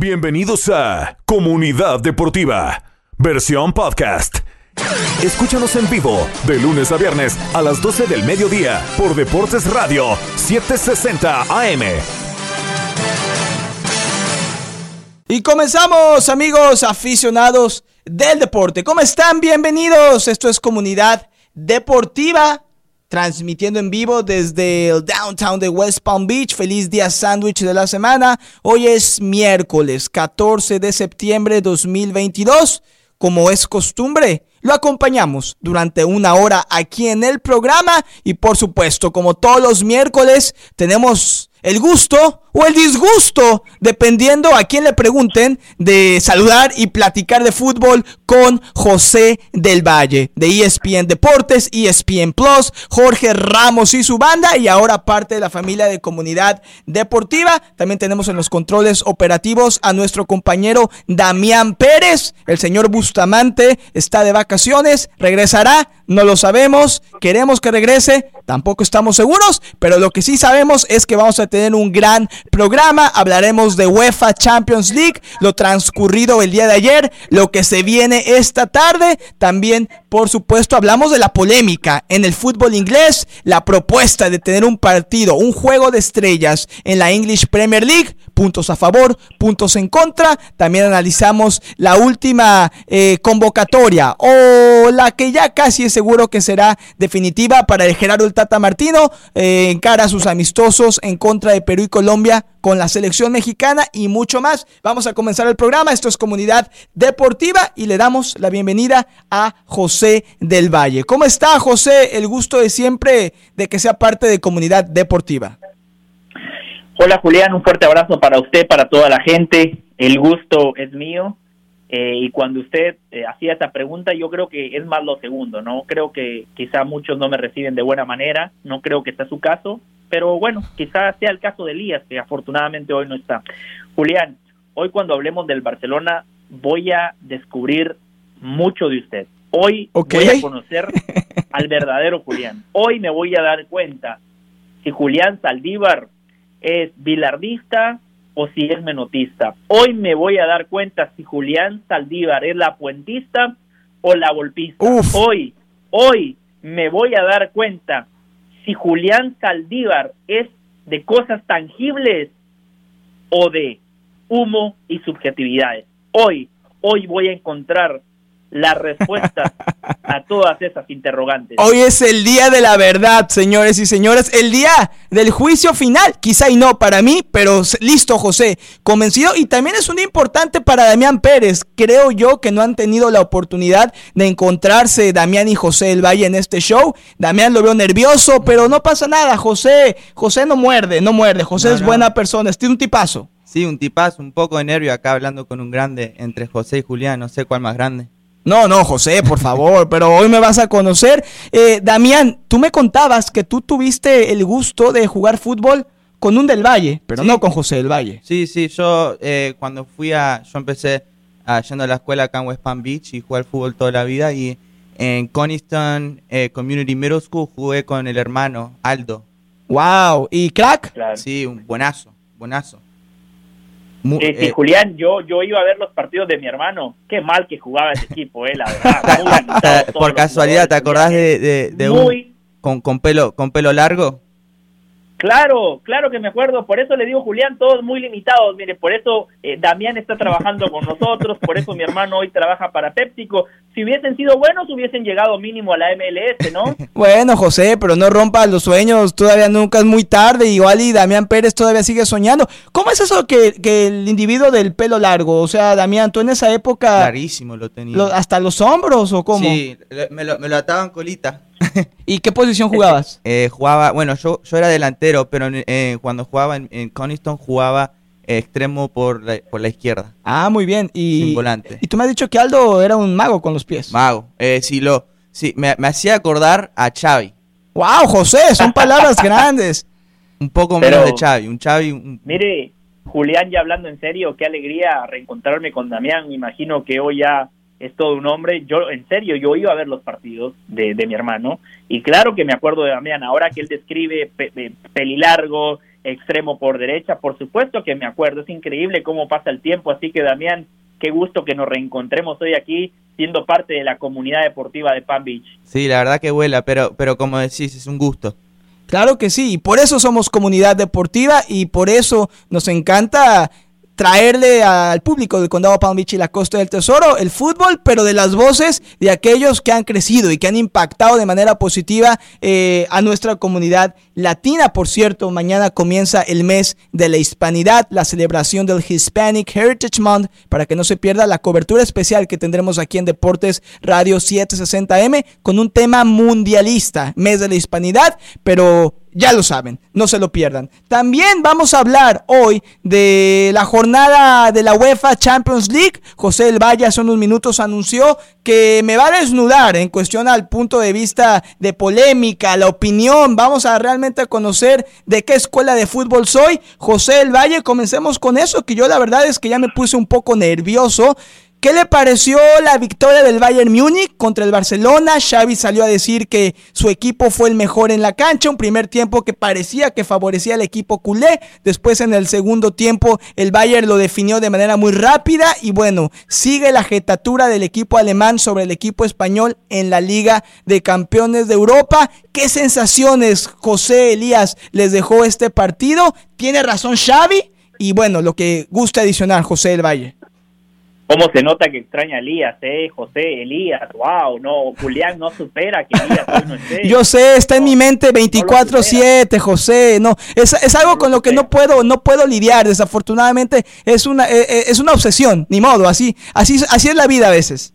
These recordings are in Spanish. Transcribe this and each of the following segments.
Bienvenidos a Comunidad Deportiva, versión podcast. Escúchanos en vivo de lunes a viernes a las 12 del mediodía por Deportes Radio 760 AM. Y comenzamos, amigos aficionados del deporte. ¿Cómo están? Bienvenidos. Esto es Comunidad Deportiva transmitiendo en vivo desde el downtown de West Palm Beach. Feliz día sándwich de la semana. Hoy es miércoles 14 de septiembre de 2022. Como es costumbre, lo acompañamos durante una hora aquí en el programa y por supuesto, como todos los miércoles, tenemos el gusto o el disgusto, dependiendo a quién le pregunten, de saludar y platicar de fútbol con José del Valle, de ESPN Deportes, ESPN Plus, Jorge Ramos y su banda, y ahora parte de la familia de comunidad deportiva. También tenemos en los controles operativos a nuestro compañero Damián Pérez. El señor Bustamante está de vacaciones, regresará, no lo sabemos, queremos que regrese, tampoco estamos seguros, pero lo que sí sabemos es que vamos a tener un gran programa. Hablaremos de UEFA Champions League, lo transcurrido el día de ayer, lo que se viene esta tarde. También, por supuesto, hablamos de la polémica en el fútbol inglés, la propuesta de tener un partido, un juego de estrellas en la English Premier League, puntos a favor, puntos en contra. También analizamos la última eh, convocatoria o la que ya casi es seguro que será definitiva para el Gerardo el Tata Martino eh, en cara a sus amistosos en contra de Perú y Colombia con la selección mexicana y mucho más. Vamos a comenzar el programa. Esto es Comunidad Deportiva y le damos la bienvenida a José del Valle. ¿Cómo está José? El gusto de siempre de que sea parte de Comunidad Deportiva. Hola Julián, un fuerte abrazo para usted, para toda la gente. El gusto es mío. Eh, y cuando usted eh, hacía esa pregunta, yo creo que es más lo segundo, ¿no? Creo que quizá muchos no me reciben de buena manera, no creo que sea su caso, pero bueno, quizás sea el caso de Elías, que afortunadamente hoy no está. Julián, hoy cuando hablemos del Barcelona, voy a descubrir mucho de usted. Hoy voy a conocer al verdadero Julián. Hoy me voy a dar cuenta si Julián Saldívar es bilardista o si es menotista. Hoy me voy a dar cuenta si Julián Saldívar es la puentista o la golpista. Hoy, hoy me voy a dar cuenta si Julián Saldívar es de cosas tangibles o de humo y subjetividades. Hoy, hoy voy a encontrar la respuesta a todas esas interrogantes. Hoy es el día de la verdad, señores y señoras, el día del juicio final. Quizá y no para mí, pero listo, José, convencido. Y también es un día importante para Damián Pérez. Creo yo que no han tenido la oportunidad de encontrarse Damián y José del Valle en este show. Damián lo veo nervioso, pero no pasa nada. José, José no muerde, no muerde. José es buena persona, es un tipazo. Sí, un tipazo, un poco de nervio acá hablando con un grande entre José y Julián, no sé cuál más grande. No, no, José, por favor, pero hoy me vas a conocer. Eh, Damián, tú me contabas que tú tuviste el gusto de jugar fútbol con un del Valle, pero no con José del Valle. Sí, sí, yo eh, cuando fui a, yo empecé yendo a la escuela acá en West Palm Beach y jugué al fútbol toda la vida y en Coniston eh, Community Middle School jugué con el hermano Aldo. Wow, ¿y crack? Sí, un buenazo, buenazo. Eh, Julián, yo, yo iba a ver los partidos de mi hermano. Qué mal que jugaba ese equipo, eh, la verdad. Por casualidad, ¿te acordás de, de, un, con, con, pelo, con pelo largo? Claro, claro que me acuerdo, por eso le digo Julián, todos muy limitados, mire, por eso eh, Damián está trabajando con nosotros, por eso mi hermano hoy trabaja para Péptico. Si hubiesen sido buenos, hubiesen llegado mínimo a la MLS, ¿no? bueno, José, pero no rompas los sueños, todavía nunca es muy tarde, igual y Damián Pérez todavía sigue soñando. ¿Cómo es eso que, que el individuo del pelo largo, o sea, Damián, tú en esa época... Clarísimo lo tenía. ¿Hasta los hombros o cómo? Sí, me lo, me lo ataban colita. ¿Y qué posición jugabas? Eh, jugaba, bueno, yo, yo era delantero, pero eh, cuando jugaba en, Coniston jugaba extremo por la, por la izquierda. Ah, muy bien. Y, Sin volante. Y tú me has dicho que Aldo era un mago con los pies. Mago. Eh, sí, lo, sí me, hacía acordar a Xavi. ¡Wow, José! Son palabras grandes. Un poco menos de Xavi. Un Xavi... Mire, Julián, ya hablando en serio, qué alegría reencontrarme con Damián. Me imagino que hoy ya es todo un hombre. Yo, en serio, yo iba a ver los partidos de, de mi hermano y claro que me acuerdo de Damián. Ahora que él describe pe, pelilargo, extremo por derecha, por supuesto que me acuerdo, es increíble cómo pasa el tiempo, así que Damián, qué gusto que nos reencontremos hoy aquí siendo parte de la comunidad deportiva de Palm Beach. Sí, la verdad que vuela, pero, pero como decís, es un gusto. Claro que sí, y por eso somos comunidad deportiva y por eso nos encanta traerle al público del condado Palm Beach y la costa del tesoro el fútbol, pero de las voces de aquellos que han crecido y que han impactado de manera positiva eh, a nuestra comunidad latina. Por cierto, mañana comienza el mes de la hispanidad, la celebración del Hispanic Heritage Month, para que no se pierda la cobertura especial que tendremos aquí en Deportes Radio 760M con un tema mundialista, mes de la hispanidad, pero ya lo saben, no se lo pierdan. También vamos a hablar hoy de la jornada de la UEFA Champions League. José El Valle hace unos minutos anunció que me va a desnudar en cuestión al punto de vista de polémica, la opinión. Vamos a realmente conocer de qué escuela de fútbol soy. José El Valle, comencemos con eso, que yo la verdad es que ya me puse un poco nervioso. ¿Qué le pareció la victoria del Bayern Múnich contra el Barcelona? Xavi salió a decir que su equipo fue el mejor en la cancha, un primer tiempo que parecía que favorecía al equipo culé, después en el segundo tiempo el Bayern lo definió de manera muy rápida y bueno, sigue la jetatura del equipo alemán sobre el equipo español en la Liga de Campeones de Europa. ¿Qué sensaciones José Elías les dejó este partido? ¿Tiene razón Xavi? Y bueno, lo que gusta adicionar José del Valle. ¿Cómo se nota que extraña a Elías, eh? José, Elías, wow, no, Julián no supera que Elías no esté. Yo sé, está en mi mente 24/7, José, no, es, es algo con lo que no puedo, no puedo lidiar, desafortunadamente es una, eh, eh, es una obsesión, ni modo, así, así, así es la vida a veces.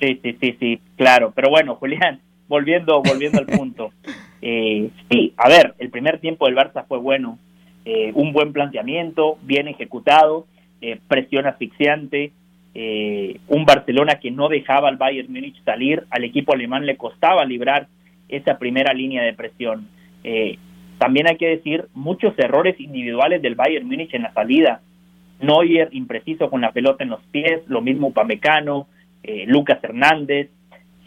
Sí, sí, sí, sí, claro, pero bueno, Julián, volviendo, volviendo al punto, eh, sí, a ver, el primer tiempo del Barça fue bueno, un buen planteamiento, bien ejecutado, eh, presión asfixiante, eh, un Barcelona que no dejaba al Bayern Múnich salir, al equipo alemán le costaba librar esa primera línea de presión. Eh, también hay que decir muchos errores individuales del Bayern Múnich en la salida. Neuer impreciso con la pelota en los pies, lo mismo Pamecano, Lucas Hernández,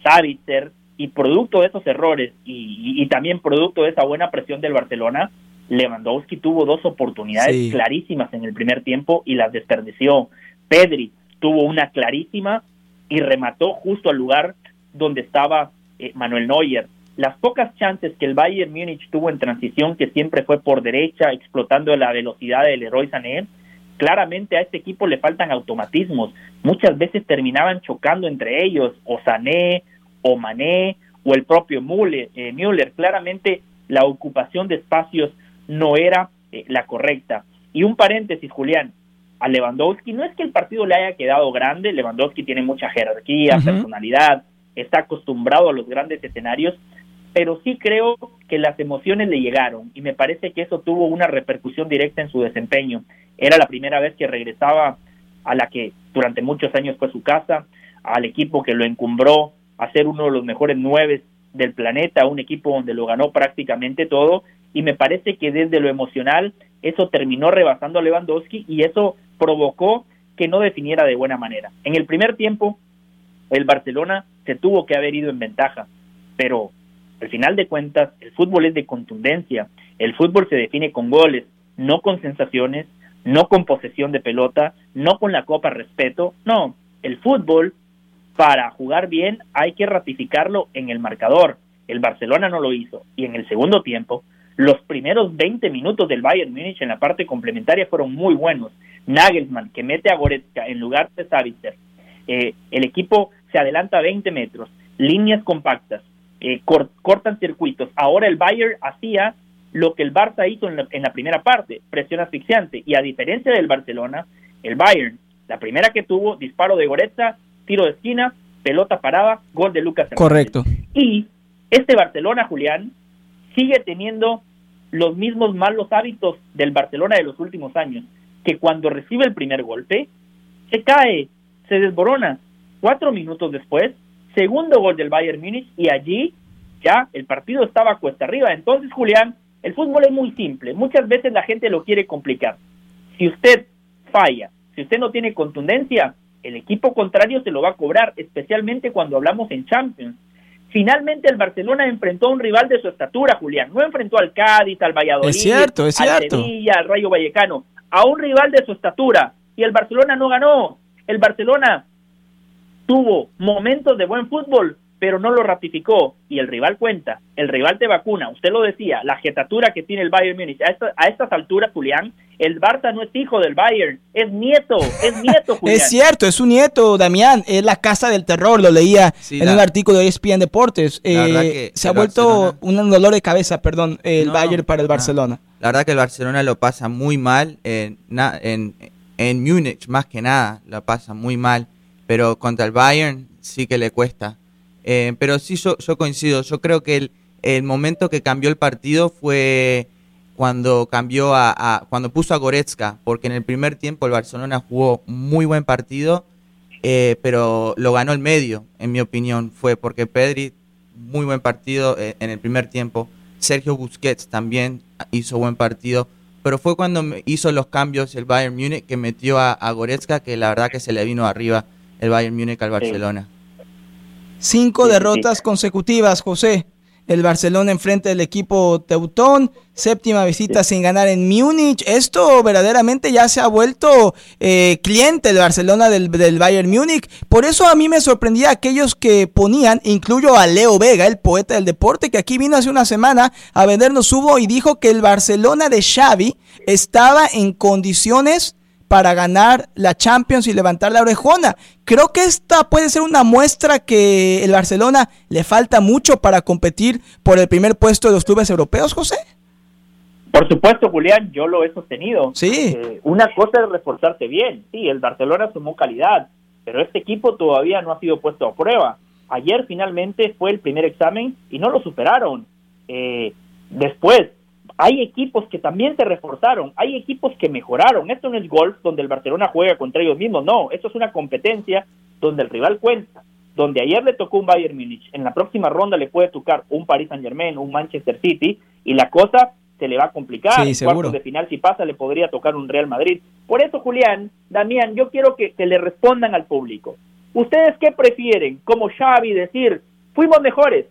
Savitzer, y producto de esos errores y, también producto de esa buena presión del Barcelona, Lewandowski tuvo dos oportunidades clarísimas en el primer tiempo y las desperdició. Pedri tuvo una clarísima y remató justo al lugar donde estaba eh, Manuel Neuer. Las pocas chances que el Bayern Múnich tuvo en transición, que siempre fue por derecha, explotando la velocidad del Leroy Sané, claramente a este equipo le faltan automatismos. Muchas veces terminaban chocando entre ellos, o Sané, o Mané, o el propio Müller. Eh, Müller. Claramente la ocupación de espacios no era eh, la correcta. Y un paréntesis, Julián, a Lewandowski, no es que el partido le haya quedado grande, Lewandowski tiene mucha jerarquía, personalidad, está acostumbrado a los grandes escenarios, pero sí creo que las emociones le llegaron y me parece que eso tuvo una repercusión directa en su desempeño. Era la primera vez que regresaba a la que durante muchos años fue su casa, al equipo que lo encumbró a ser uno de los mejores nueve del planeta, un equipo donde lo ganó prácticamente todo y me parece que desde lo emocional eso terminó rebasando a Lewandowski y eso provocó que no definiera de buena manera. En el primer tiempo, el Barcelona se tuvo que haber ido en ventaja, pero al final de cuentas, el fútbol es de contundencia, el fútbol se define con goles, no con sensaciones, no con posesión de pelota, no con la copa respeto, no, el fútbol para jugar bien hay que ratificarlo en el marcador. El Barcelona no lo hizo y en el segundo tiempo los primeros 20 minutos del Bayern Múnich en la parte complementaria fueron muy buenos. Nagelsmann, que mete a Goretzka en lugar de Savitzer. Eh, el equipo se adelanta 20 metros, líneas compactas, eh, cortan circuitos. Ahora el Bayern hacía lo que el Barça hizo en la, primera parte, presión asfixiante. Y a diferencia del Barcelona, el Bayern, la primera que tuvo, disparo de Goretzka, tiro de esquina, pelota parada, gol de Lucas. Correcto. Y este Barcelona, Julián, sigue teniendo los mismos malos hábitos del Barcelona de los últimos años, que cuando recibe el primer golpe, se cae, se desborona. Cuatro minutos después, segundo gol del Bayern Múnich y allí ya el partido estaba cuesta arriba. Entonces, Julián, el fútbol es muy simple. Muchas veces la gente lo quiere complicar. Si usted falla, si usted no tiene contundencia, el equipo contrario se lo va a cobrar, especialmente cuando hablamos en Champions. Finalmente el Barcelona enfrentó a un rival de su estatura, Julián. No enfrentó al Cádiz, al Valladolid, es cierto, es al cierto. Sevilla, al Rayo Vallecano. A un rival de su estatura. Y el Barcelona no ganó. El Barcelona tuvo momentos de buen fútbol, pero no lo ratificó y el rival cuenta, el rival te vacuna, usted lo decía, la jetatura que tiene el Bayern Múnich, a, a estas alturas, Julián, el Barça no es hijo del Bayern, es nieto, es nieto, Julián. es cierto, es su nieto, Damián, es la casa del terror, lo leía Sí, en la- un artículo de ESPN Deportes. La verdad Eh, que se ha el vuelto Barcelona- un dolor de cabeza, perdón, el No, Bayern para el no. Barcelona. La verdad que el Barcelona lo pasa muy mal en, na- en, en Múnich, más que nada, lo pasa muy mal. Pero contra el Bayern sí que le cuesta. Eh, pero sí, yo, yo coincido. Yo creo que el, el momento que cambió el partido fue cuando cambió a, a- cuando puso a Goretzka, porque en el primer tiempo el Barcelona jugó muy buen partido, eh, pero lo ganó el medio, en mi opinión, fue porque Pedri muy buen partido eh, en el primer tiempo. Sergio Busquets también hizo buen partido, pero fue cuando hizo los cambios el Bayern Múnich que metió a, a Goretzka, que la verdad que se le vino arriba el Bayern Múnich al Barcelona. Sí, sí, derrotas consecutivas, José. El Barcelona enfrente del equipo Teutón, séptima visita sin ganar en Múnich. Esto verdaderamente ya se ha vuelto eh, cliente el Barcelona del, del Bayern Múnich. Por eso a mí me sorprendía aquellos que ponían, incluyo a Leo Vega, el poeta del deporte, que aquí vino hace una semana a vendernos hubo y dijo que el Barcelona de Xavi estaba en condiciones para ganar la Champions y levantar la orejona. Creo que esta puede ser una muestra que el Barcelona le falta mucho para competir por el primer puesto de los clubes europeos, José. Por supuesto, Julián, yo lo he sostenido. Sí. Eh, una cosa es reforzarse bien. Sí, el Barcelona sumó calidad, pero este equipo todavía no ha sido puesto a prueba. Ayer finalmente fue el primer examen y no lo superaron. Eh, después, hay equipos que también se reforzaron, hay equipos que mejoraron. Esto no es golf donde el Barcelona juega contra ellos mismos, no, esto es una competencia donde el rival cuenta. Donde ayer le tocó un Bayern Múnich, en la próxima ronda le puede tocar un Paris Saint Germain, un Manchester City, y la cosa se le va a complicar. Sí, cuartos de final, si pasa, le podría tocar un Real Madrid. Por eso, Julián, Damián, yo quiero que, que le respondan al público. ¿Ustedes qué prefieren? Como Xavi decir, fuimos mejores,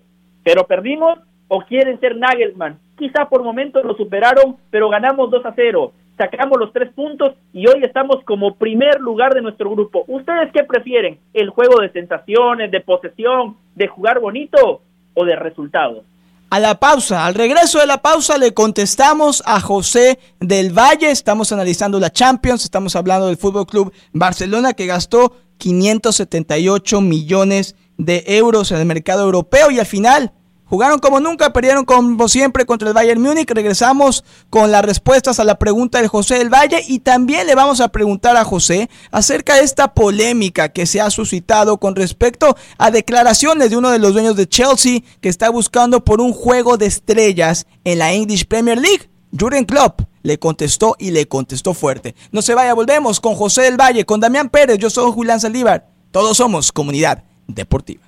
pero perdimos, o quieren ser Nagelman? Quizá por momentos lo superaron, pero ganamos 2 a 0. Sacamos los tres puntos y hoy estamos como primer lugar de nuestro grupo. ¿Ustedes qué prefieren? ¿El juego de sensaciones, de posesión, de jugar bonito o de resultados? A la pausa, al regreso de la pausa le contestamos a José del Valle. Estamos analizando la Champions, estamos hablando del Fútbol Club Barcelona que gastó 578 millones de euros en el mercado europeo y al final jugaron como nunca, perdieron como siempre contra el Bayern Múnich. Regresamos con las respuestas a la pregunta de José del Valle y también le vamos a preguntar a José acerca de esta polémica que se ha suscitado con respecto a declaraciones de uno de los dueños de Chelsea que está buscando por un juego de estrellas en la English Premier League. Jurgen Klopp le contestó y le contestó fuerte. No se vaya, volvemos con José del Valle, con Damián Pérez, yo soy Julián Saldívar. Todos somos comunidad deportiva.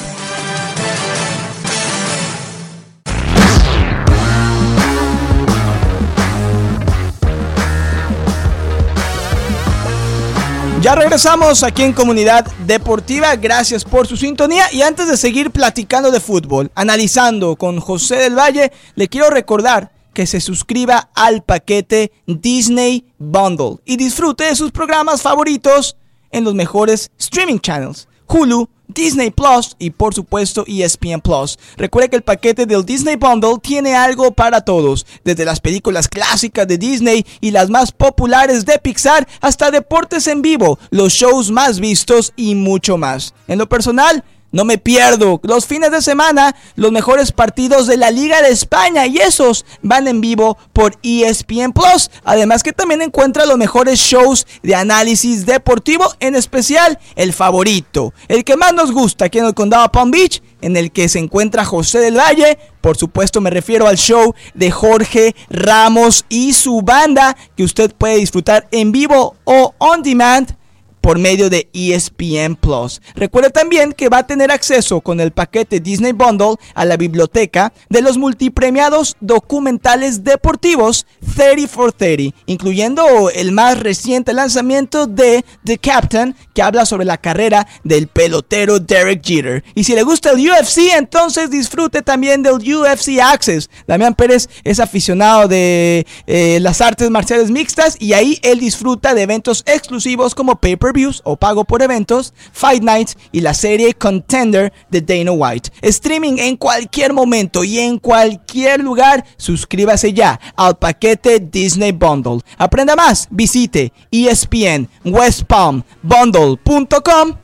Ya regresamos aquí en Comunidad Deportiva. Gracias por su sintonía. Y antes de seguir platicando de fútbol, analizando con José del Valle, le quiero recordar que se suscriba al paquete Disney Bundle y disfrute de sus programas favoritos en los mejores streaming channels. Hulu, Disney Plus y por supuesto ESPN Plus. Recuerde que el paquete del Disney Bundle tiene algo para todos, desde las películas clásicas de Disney y las más populares de Pixar hasta deportes en vivo, los shows más vistos y mucho más. En lo personal, no me pierdo los fines de semana los mejores partidos de la Liga de España y esos van en vivo por ESPN Plus. Además que también encuentra los mejores shows de análisis deportivo, en especial el favorito, el que más nos gusta aquí en el condado Palm Beach, en el que se encuentra José del Valle. Por supuesto me refiero al show de Jorge Ramos y su banda que usted puede disfrutar en vivo o on demand por medio de ESPN Plus. Recuerda también que va a tener acceso con el paquete Disney Bundle a la biblioteca de los multipremiados documentales deportivos 30 for 30, incluyendo el más reciente lanzamiento de The Captain, que habla sobre la carrera del pelotero Derek Jeter. Y si le gusta el UFC, entonces disfrute también del UFC Access. Damián Pérez es aficionado de eh, las artes marciales mixtas y ahí él disfruta de eventos exclusivos como pay-per-views o pago por eventos, Fight Nights y la serie Contender de Dana White. Streaming en cualquier momento y en cualquier lugar, suscríbase ya al paquete Disney Bundle. Aprenda más, visite ESPN.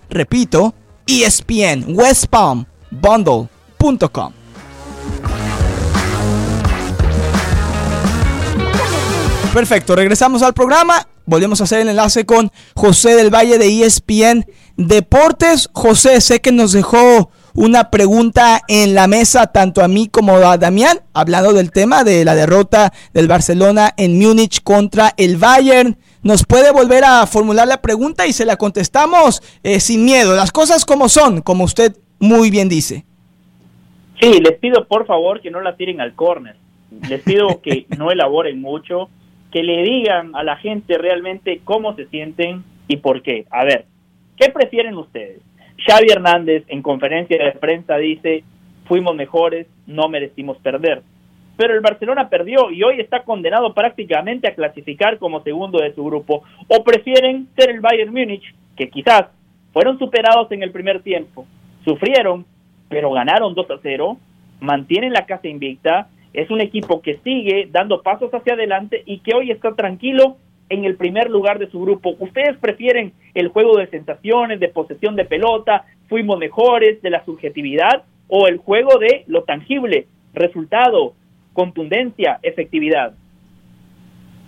Repito, ESPN West Palm Bundle.com. Perfecto, regresamos al programa. Volvemos a hacer el enlace con José del Valle de ESPN Deportes. José, sé que nos dejó una pregunta en la mesa tanto a mí como a Damián, hablando del tema de la derrota del Barcelona en Múnich contra el Bayern. Nos puede volver a formular la pregunta y se la contestamos eh, sin miedo, las cosas como son, como usted muy bien dice. Sí, les pido por favor que no la tiren al córner. Les pido que no elaboren mucho, que le digan a la gente realmente cómo se sienten y por qué. A ver, ¿qué prefieren ustedes? Xavi Hernández en conferencia de prensa dice, fuimos mejores, no merecimos perder. Pero el Barcelona perdió y hoy está condenado prácticamente a clasificar como segundo de su grupo. O prefieren ser el Bayern Múnich, que quizás fueron superados en el primer tiempo, sufrieron, pero ganaron 2 a 0, mantienen la casa invicta, es un equipo que sigue dando pasos hacia adelante y que hoy está tranquilo en el primer lugar de su grupo. ¿Ustedes prefieren el juego de sensaciones, de posesión de pelota, fuimos mejores, de la subjetividad, o el juego de lo tangible, resultado, contundencia, efectividad?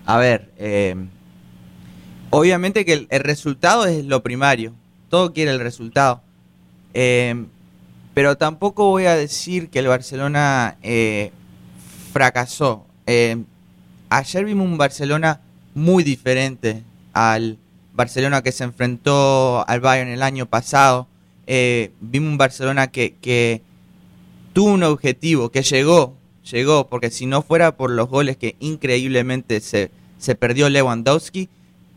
A ver, eh, obviamente que el, resultado es lo primario, todo quiere el resultado, eh, pero tampoco voy a decir que el Barcelona eh, fracasó. ayer vimos un Barcelona muy diferente al Barcelona que se enfrentó al Bayern el año pasado. Eh, vimos un Barcelona que, que, tuvo un objetivo, que llegó, llegó, porque si no fuera por los goles que increíblemente se, se perdió Lewandowski,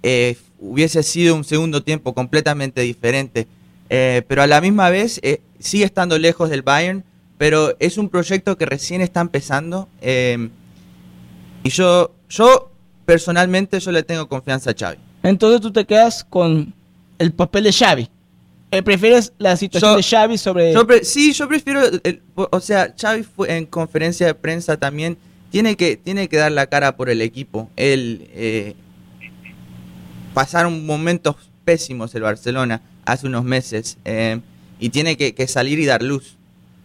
eh, hubiese sido un segundo tiempo completamente diferente. Eh, pero a la misma vez sigue estando lejos del Bayern, pero es un proyecto que recién está empezando. y yo, yo personalmente yo le tengo confianza a Xavi. Entonces tú te quedas con el papel de Xavi. Eh, ¿Prefieres la situación de Xavi sobre...? sí, yo prefiero... o sea, Xavi fue en conferencia de prensa también tiene que, tiene que dar la cara por el equipo. Él... Eh, pasaron momentos pésimos el Barcelona hace unos meses eh, y tiene que, que salir y dar luz.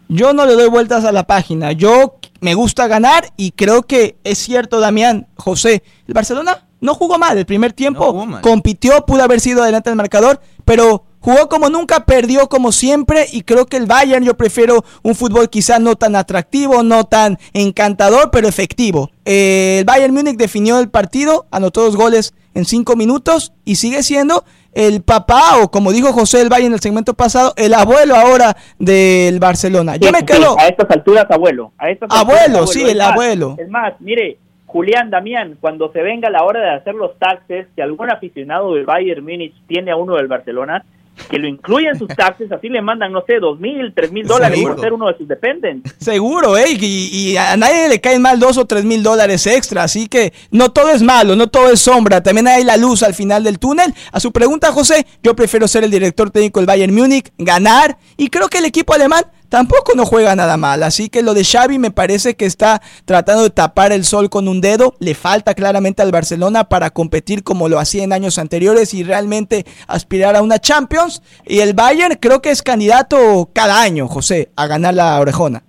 Yo no le doy vueltas a la página. Yo me gusta ganar y creo que es cierto, Damián, José. El Barcelona no jugó mal el primer tiempo. compitió, pudo haber sido adelante del marcador, pero jugó como nunca, perdió como siempre y creo que el Bayern yo prefiero un fútbol quizás no tan atractivo, no tan encantador, pero efectivo. Eh, el Bayern Múnich definió el partido, anotó dos goles en cinco minutos y sigue siendo el papá, o como dijo José El Valle en el segmento pasado, el abuelo ahora del Barcelona. Yo me quedo. a estas alturas, abuelo. A estas abuelo, sí, el abuelo. Es más, mire, Julián Damián, cuando se venga la hora de hacer los taxes, si algún aficionado del Bayern Múnich tiene a uno del Barcelona, que lo incluya en sus taxes, así le mandan, no sé, dos mil, tres mil dólares por ser uno de sus dependentes. Seguro, ¿eh? Y, a nadie le caen mal dos o tres mil dólares extra, así que no todo es malo, no todo es sombra, también hay la luz al final del túnel. A su pregunta, José, yo prefiero ser el director técnico del Bayern Múnich, ganar, y creo que el equipo alemán tampoco no juega nada mal. Así que lo de Xavi me parece que está tratando de tapar el sol con un dedo. Le falta claramente al Barcelona para competir como lo hacía en años anteriores y realmente aspirar a una Champions. Y el Bayern creo que es candidato cada año, José, a ganar la orejona.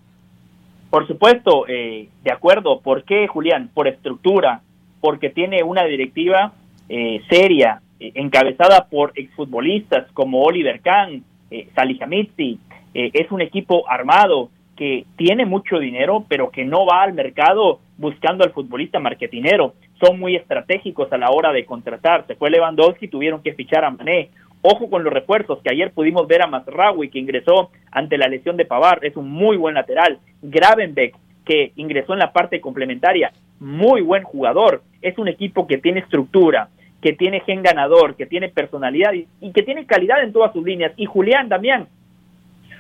Por supuesto, eh, de acuerdo. ¿Por qué, Julián? Por estructura, porque tiene una directiva eh, seria, eh, encabezada por exfutbolistas como Oliver Kahn, eh, Salihamidzic, eh, es un equipo armado que tiene mucho dinero, pero que no va al mercado buscando al futbolista marketinero. Son muy estratégicos a la hora de contratar. Se fue Lewandowski, tuvieron que fichar a Mané. Ojo con los refuerzos, que ayer pudimos ver a Masraoui, que ingresó ante la lesión de Pavar, es un muy buen lateral. Gravenbeck, que ingresó en la parte complementaria, muy buen jugador. Es un equipo que tiene estructura, que tiene gen ganador, que tiene personalidad y, y que tiene calidad en todas sus líneas. Y Julián también,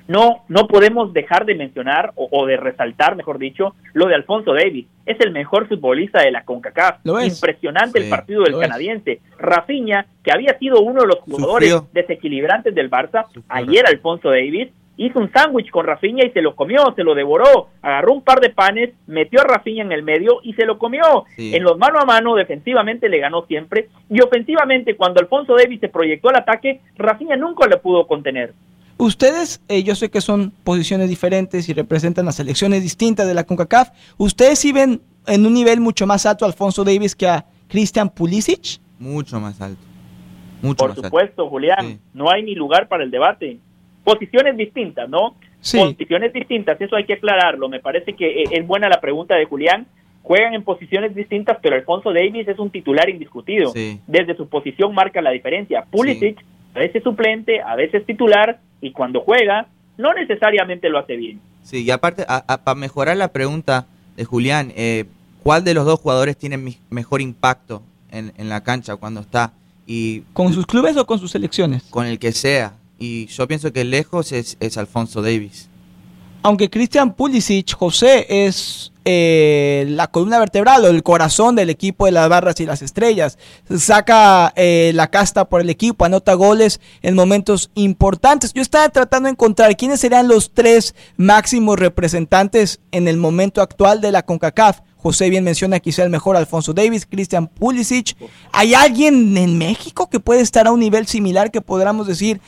no, no podemos dejar de mencionar o, de resaltar, mejor dicho, lo de Alfonso Davis. Es el mejor futbolista de la CONCACAF. Impresionante el partido del canadiense. Rafinha, que había sido uno de los jugadores desequilibrantes del Barça, ayer Alfonso Davis hizo un sándwich con Rafinha y se lo comió, se lo devoró, agarró un par de panes, metió a Rafinha en el medio y se lo comió. En los mano a mano, defensivamente le ganó siempre y ofensivamente, cuando Alfonso Davis se proyectó al ataque, Rafinha nunca le pudo contener. Ustedes, eh, yo sé que son posiciones diferentes y representan las selecciones distintas de la CONCACAF. ¿Ustedes sí ven en un nivel mucho más alto a Alfonso Davis que a Christian Pulisic? Mucho más alto. Mucho Por supuesto, Julián. No hay ni lugar para el debate. Posiciones distintas, ¿no? Sí. Posiciones distintas, eso hay que aclararlo. Me parece que eh, es buena la pregunta de Julián. Juegan en posiciones distintas, pero Alfonso Davis es un titular indiscutido. Desde su posición marca la diferencia. Pulisic a veces suplente, a veces titular, y cuando juega, no necesariamente lo hace bien. Sí, y aparte, para mejorar la pregunta de Julián, eh, ¿cuál de los dos jugadores tiene mejor impacto en, en, la cancha cuando está? Y, ¿Con sus clubes o con sus selecciones? Con el que sea. Y yo pienso que lejos es, es Alfonso Davis aunque Christian Pulisic, José, es eh, la columna vertebral o el corazón del equipo de las barras y las estrellas. Saca eh, la casta por el equipo, anota goles en momentos importantes. Yo estaba tratando de encontrar quiénes serían los tres máximos representantes en el momento actual de la CONCACAF. José bien menciona quizá el mejor Alfonso Davis, Christian Pulisic. ¿Hay alguien en México que puede estar a un nivel similar que podamos decir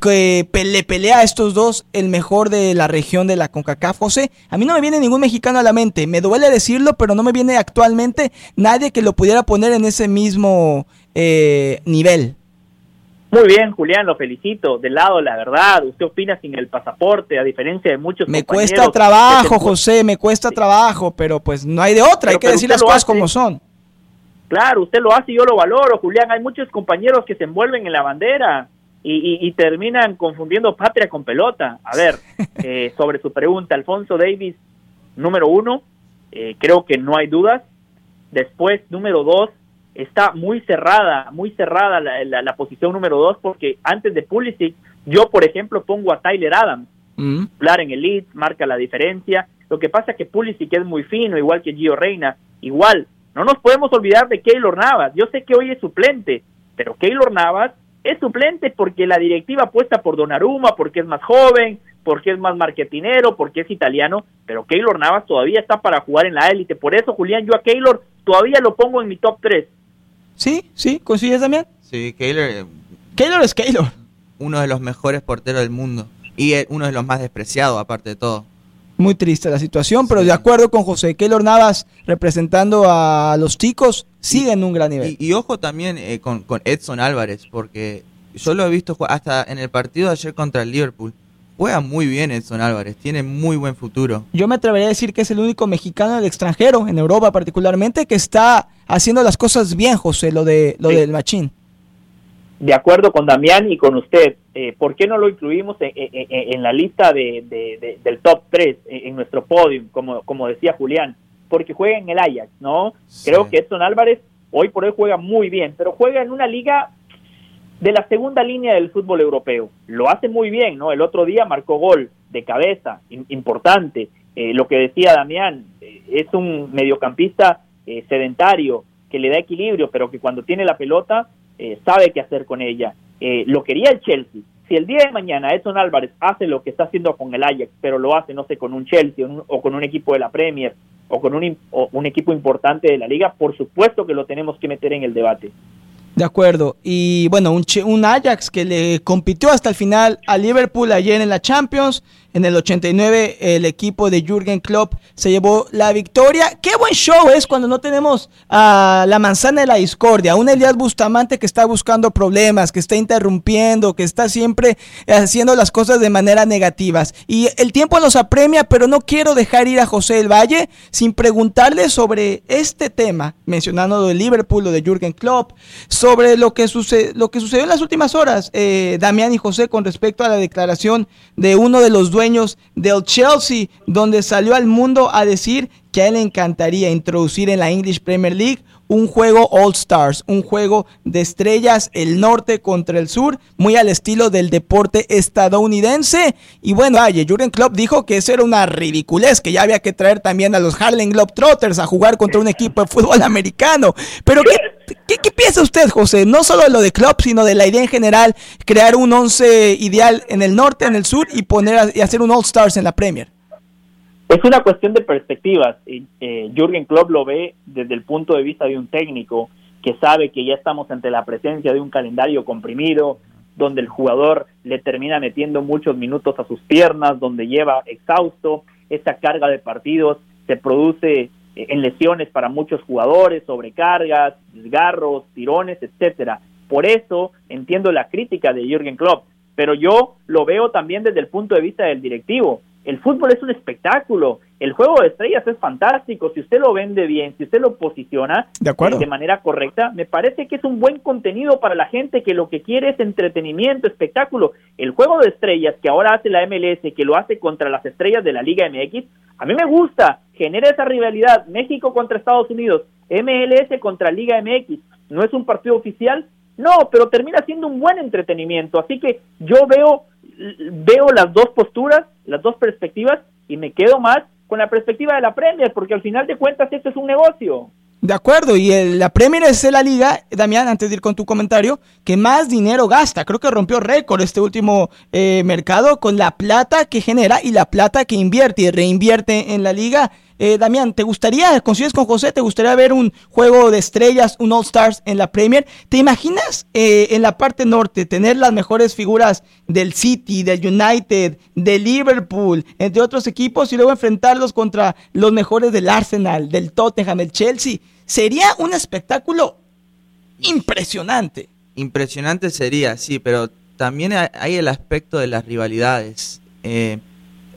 que le pelea a estos dos el mejor de la región de la CONCACAF, José? A mí no me viene ningún mexicano a la mente. Me duele decirlo, pero no me viene actualmente nadie que lo pudiera poner en ese mismo eh, nivel. Muy bien, Julián, lo felicito. Del lado, la verdad, usted opina sin el pasaporte, a diferencia de muchos Me cuesta trabajo, José, me cuesta trabajo, pero pues no hay de otra, hay que decir las cosas como son. Claro, usted lo hace y yo lo valoro, Julián. Hay muchos compañeros que se envuelven en la bandera y, terminan confundiendo patria con pelota. A ver, eh, sobre su pregunta, Alfonso Davis, número uno, eh, creo que no hay dudas. Después, número dos, está muy cerrada, muy cerrada la, posición número dos, porque antes de Pulisic, yo por ejemplo pongo a Tyler Adams, mm. en el lead, marca la diferencia. Lo que pasa es que Pulisic es muy fino, igual que Gio Reina, igual. No nos podemos olvidar de Keylor Navas. Yo sé que hoy es suplente, pero Keylor Navas es suplente porque la directiva apuesta por Donnarumma, porque es más joven, porque es más marketinero, porque es italiano, pero Keylor Navas todavía está para jugar en la élite. Por eso, Julián, yo a Keylor todavía lo pongo en mi top 3. Sí, sí, ¿coincides también? Sí, Keylor. Eh, Keylor es Keylor. Uno de los mejores porteros del mundo. Y uno de los más despreciados, aparte de todo. Muy triste la situación, pero de acuerdo con José Keylor Navas representando a los chicos, sigue en un gran nivel. Y, ojo también eh, con, con Edson Álvarez, porque yo lo he visto hasta en el partido de ayer contra el Liverpool Juega muy bien Edson Álvarez, tiene muy buen futuro. Yo me atrevería a decir que es el único mexicano del extranjero, en Europa particularmente, que está haciendo las cosas bien, José, lo, de, lo del machín. De acuerdo con Damián y con usted, eh, ¿por qué no lo incluimos en, la lista de, del top 3, en nuestro podium, como, como decía Julián? Porque juega en el Ajax, ¿no? Creo que Edson Álvarez hoy por hoy juega muy bien, pero juega en una liga de la segunda línea del fútbol europeo. Lo hace muy bien, ¿no? El otro día marcó gol de cabeza, importante. Eh, lo que decía Damián, eh, es un mediocampista eh, sedentario que le da equilibrio, pero que cuando tiene la pelota sabe qué hacer con ella. lo quería el Chelsea. Si el día de mañana Edson Álvarez hace lo que está haciendo con el Ajax, pero lo hace, no sé, con un Chelsea o, con un equipo de la Premier o con un, un equipo importante de la liga, por supuesto que lo tenemos que meter en el debate. De acuerdo. Y bueno, un, un, Ajax que le compitió hasta el final a Liverpool ayer en la Champions. En el 89 el equipo de Jürgen Klopp se llevó la victoria. Qué buen show es cuando no tenemos a la manzana de la discordia, un Elías Bustamante que está buscando problemas, que está interrumpiendo, que está siempre haciendo las cosas de manera negativas. Y el tiempo nos apremia, pero no quiero dejar ir a José del Valle sin preguntarle sobre este tema, mencionando lo de Liverpool, lo de Jürgen Klopp, sobre lo que, sucede, lo que sucedió en las últimas horas, eh, Damián y José, con respecto a la declaración de uno de los dueños del Chelsea, donde salió al mundo a decir que a él le encantaría introducir en la English Premier League un juego All Stars, un juego de estrellas, el norte contra el sur, muy al estilo del deporte estadounidense. Y bueno, oye, Jurgen Klopp dijo que eso era una ridiculez, que ya había que traer también a los Harlem Globetrotters a jugar contra un equipo de fútbol americano. Pero ¿qué, qué, piensa usted, José? No solo de lo de Klopp, sino de la idea en general, crear un once ideal en el norte, en el sur y poner y hacer un All Stars en la Premier. Es una cuestión de perspectivas. Eh, Jürgen Klopp lo ve desde el punto de vista de un técnico que sabe que ya estamos ante la presencia de un calendario comprimido, donde el jugador le termina metiendo muchos minutos a sus piernas, donde lleva exhausto, esa carga de partidos se produce eh, en lesiones para muchos jugadores, sobrecargas, desgarros, tirones, etcétera. Por eso entiendo la crítica de Jürgen Klopp, pero yo lo veo también desde el punto de vista del directivo el fútbol es un espectáculo, el juego de estrellas es fantástico, si usted lo vende bien, si usted lo posiciona de, acuerdo. de manera correcta, me parece que es un buen contenido para la gente que lo que quiere es entretenimiento, espectáculo. El juego de estrellas que ahora hace la MLS, que lo hace contra las estrellas de la Liga MX, a mí me gusta, genera esa rivalidad, México contra Estados Unidos, MLS contra Liga MX, no es un partido oficial, no, pero termina siendo un buen entretenimiento, así que yo veo veo las dos posturas, las dos perspectivas y me quedo más con la perspectiva de la Premier, porque al final de cuentas esto es un negocio. De acuerdo, y la Premier es la liga, Damián, antes de ir con tu comentario, que más dinero gasta. Creo que rompió récord este último eh, mercado con la plata que genera y la plata que invierte y reinvierte en la liga. Eh, Damián, ¿te gustaría, consigues con José, te gustaría ver un juego de estrellas, un All Stars en la Premier? ¿Te imaginas eh, en la parte norte tener las mejores figuras del City, del United, del Liverpool, entre otros equipos y luego enfrentarlos contra los mejores del Arsenal, del Tottenham, del Chelsea? Sería un espectáculo impresionante. Impresionante sería, sí, pero también hay el aspecto de las rivalidades. Eh,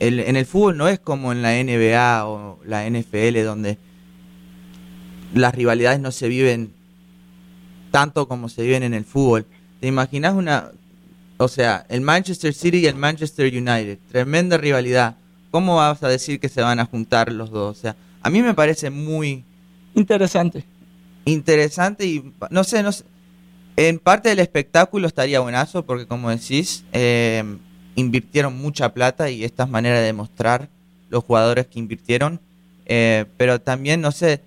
en el fútbol no es como en la NBA o la NFL donde las rivalidades no se viven tanto como se viven en el fútbol. ¿Te imaginas una, o sea, el Manchester City y el Manchester United, tremenda rivalidad? ¿Cómo vas a decir que se van a juntar los dos? O sea, a mí me parece muy interesante. Interesante y no sé, no sé. En parte del espectáculo estaría buenazo porque como decís, eh, invirtieron mucha plata y esta es manera de demostrar los jugadores que invirtieron. Eh, pero también, no sé,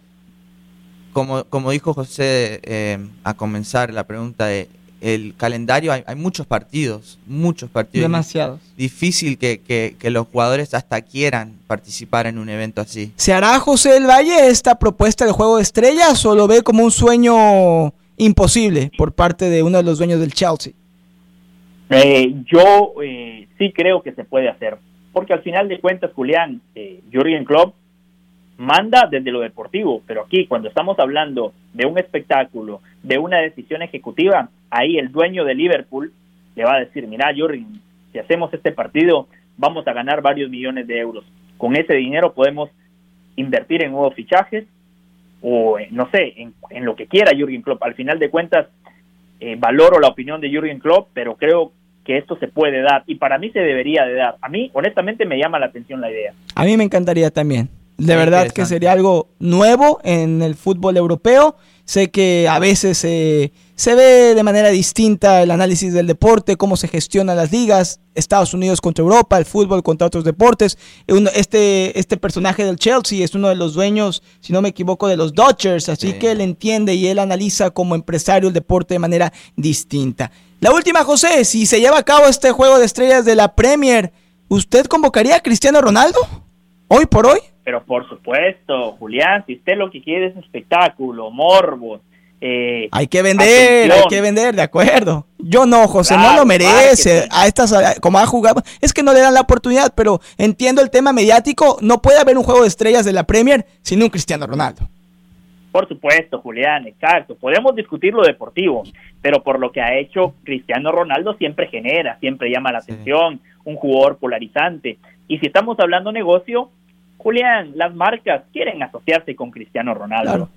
como, como dijo José eh, a comenzar la pregunta de el calendario, hay, muchos partidos, muchos partidos. Demasiados. Difícil que, que, los jugadores hasta quieran participar en un evento así. ¿Se hará José del Valle esta propuesta de juego de estrellas o lo ve como un sueño imposible por parte de uno de los dueños del Chelsea? Eh, yo eh, sí creo que se puede hacer, porque al final de cuentas, Julián, eh, Jürgen Klopp manda desde lo deportivo, pero aquí cuando estamos hablando de un espectáculo, de una decisión ejecutiva, ahí el dueño de Liverpool le va a decir, mira Jürgen, si hacemos este partido vamos a ganar varios millones de euros. Con ese dinero podemos invertir en nuevos fichajes o, eh, no sé, en, lo que quiera Jürgen Klopp. Al final de cuentas, eh, valoro la opinión de Jürgen Klopp, pero creo que esto se puede dar y para mí se debería de dar. A mí, honestamente, me llama la atención la idea. A mí me encantaría también. De verdad que sería algo nuevo en el fútbol europeo. Sé que a veces se ve de manera distinta el análisis del deporte, cómo se gestionan las ligas, Estados Unidos contra Europa, el fútbol contra otros deportes. Este, este personaje del Chelsea es uno de los dueños, si no me equivoco, de los Dodgers, así que él entiende y él analiza como empresario el deporte de manera distinta. La última, José, si se lleva a cabo este juego de estrellas de la Premier, ¿usted convocaría a Cristiano Ronaldo? Hoy por hoy. Pero por supuesto, Julián, si usted lo que quiere es espectáculo, morbo, Eh, hay que vender, hay que vender, de acuerdo. Yo no, José, no lo merece. A estas, como ha jugado, es que no le dan la oportunidad, pero entiendo el tema mediático. No puede haber un juego de estrellas de la Premier sin un Cristiano Ronaldo. Por supuesto, Julián, exacto. Podemos discutir lo deportivo, pero por lo que ha hecho Cristiano Ronaldo siempre genera, siempre llama la atención, un jugador polarizante. Y si estamos hablando negocio, Julián, las marcas quieren asociarse con Cristiano Ronaldo.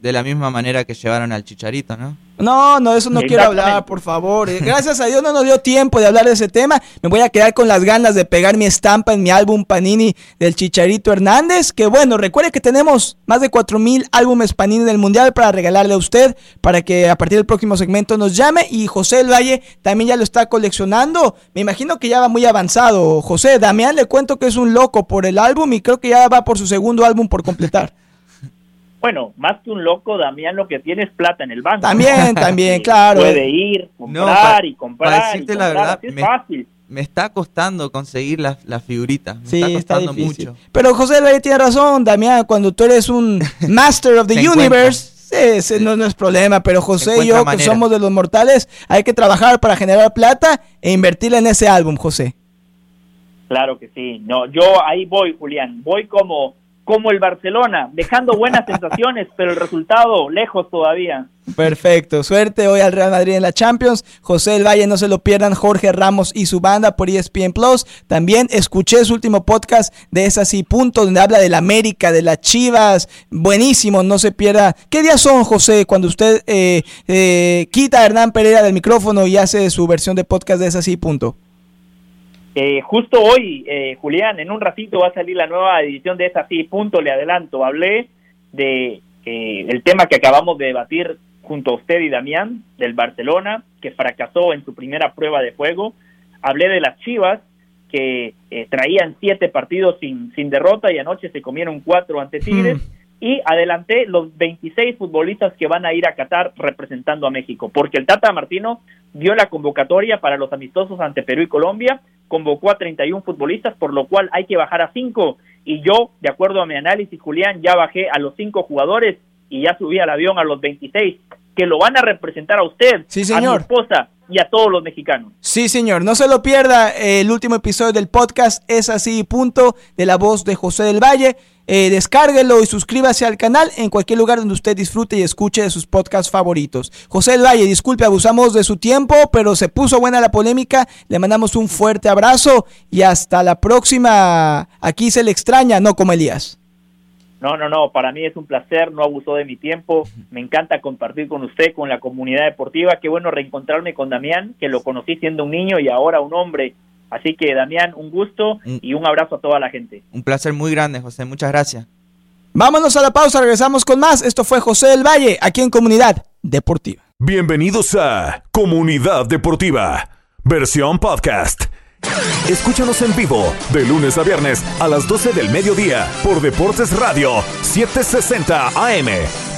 De la misma manera que llevaron al Chicharito, ¿no? No, no, eso no quiero hablar, por favor. Eh, gracias a Dios no nos dio tiempo de hablar de ese tema. Me voy a quedar con las ganas de pegar mi estampa en mi álbum Panini del Chicharito Hernández. Que bueno, recuerde que tenemos más de 4000 álbumes Panini del Mundial para regalarle a usted, para que a partir del próximo segmento nos llame. Y José del Valle también ya lo está coleccionando. Me imagino que ya va muy avanzado. José, Damián le cuento que es un loco por el álbum y creo que ya va por su segundo álbum por completar. Bueno, más que un loco, Damián lo que tiene es plata en el banco. También, también, claro. Puede ir, comprar y comprar. y comprar. la verdad, es fácil. Me está costando conseguir las la figuritas. sí, está costando mucho. Pero José Valle tiene razón, Damián. Cuando tú eres un Master of the Universe, ese no, no, es problema. Pero José y yo, que somos de los mortales, hay que trabajar para generar plata e invertirla en ese álbum, José. Claro que sí. No, yo ahí voy, Julián. Voy como como el Barcelona, dejando buenas sensaciones, pero el resultado lejos todavía. Perfecto, suerte hoy al Real Madrid en la Champions. José del Valle, no se lo pierdan, Jorge Ramos y su banda por ESPN Plus. También escuché su último podcast de Es así, punto, donde habla de la América, de las Chivas. Buenísimo, no se pierda. ¿Qué días son, José, cuando usted eh, eh, quita a Hernán Pereira del micrófono y hace su versión de podcast de Es así, punto? Eh, justo hoy, eh, Julián, en un ratito va a salir la nueva edición de esa sí, punto, le adelanto. Hablé de eh, el tema que acabamos de debatir junto a usted y Damián, del Barcelona, que fracasó en su primera prueba de juego. Hablé de las Chivas, que traían siete partidos sin, sin derrota y anoche se comieron cuatro ante Tigres. Hmm. Y adelanté los 26 futbolistas que van a ir a Qatar representando a México, porque el Tata Martino dio la convocatoria para los amistosos ante Perú y Colombia, convocó a 31 futbolistas, por lo cual hay que bajar a 5. Y yo, de acuerdo a mi análisis, Julián, ya bajé a los 5 jugadores y ya subí al avión a los 26, que lo van a representar a usted, sí, señor. a mi esposa y a todos los mexicanos. Sí, señor. No se lo pierda. El último episodio del podcast es así, punto, de la voz de José del Valle. Eh, descárguelo y suscríbase al canal en cualquier lugar donde usted disfrute y escuche de sus podcasts favoritos. José del Valle, disculpe, abusamos de su tiempo, pero se puso buena la polémica. Le mandamos un fuerte abrazo y hasta la próxima. Aquí se le extraña, no como Elías. No, no, no, para mí es un placer, no abusó de mi tiempo, me encanta compartir con usted, con la comunidad deportiva, qué bueno reencontrarme con Damián, que lo conocí siendo un niño y ahora un hombre Así que Damián, un gusto y un abrazo a toda la gente. Un placer muy grande, José. Muchas gracias. Vámonos a la pausa, regresamos con más. Esto fue José del Valle, aquí en Comunidad Deportiva. Bienvenidos a Comunidad Deportiva, versión podcast. Escúchanos en vivo de lunes a viernes a las 12 del mediodía por Deportes Radio 760 AM.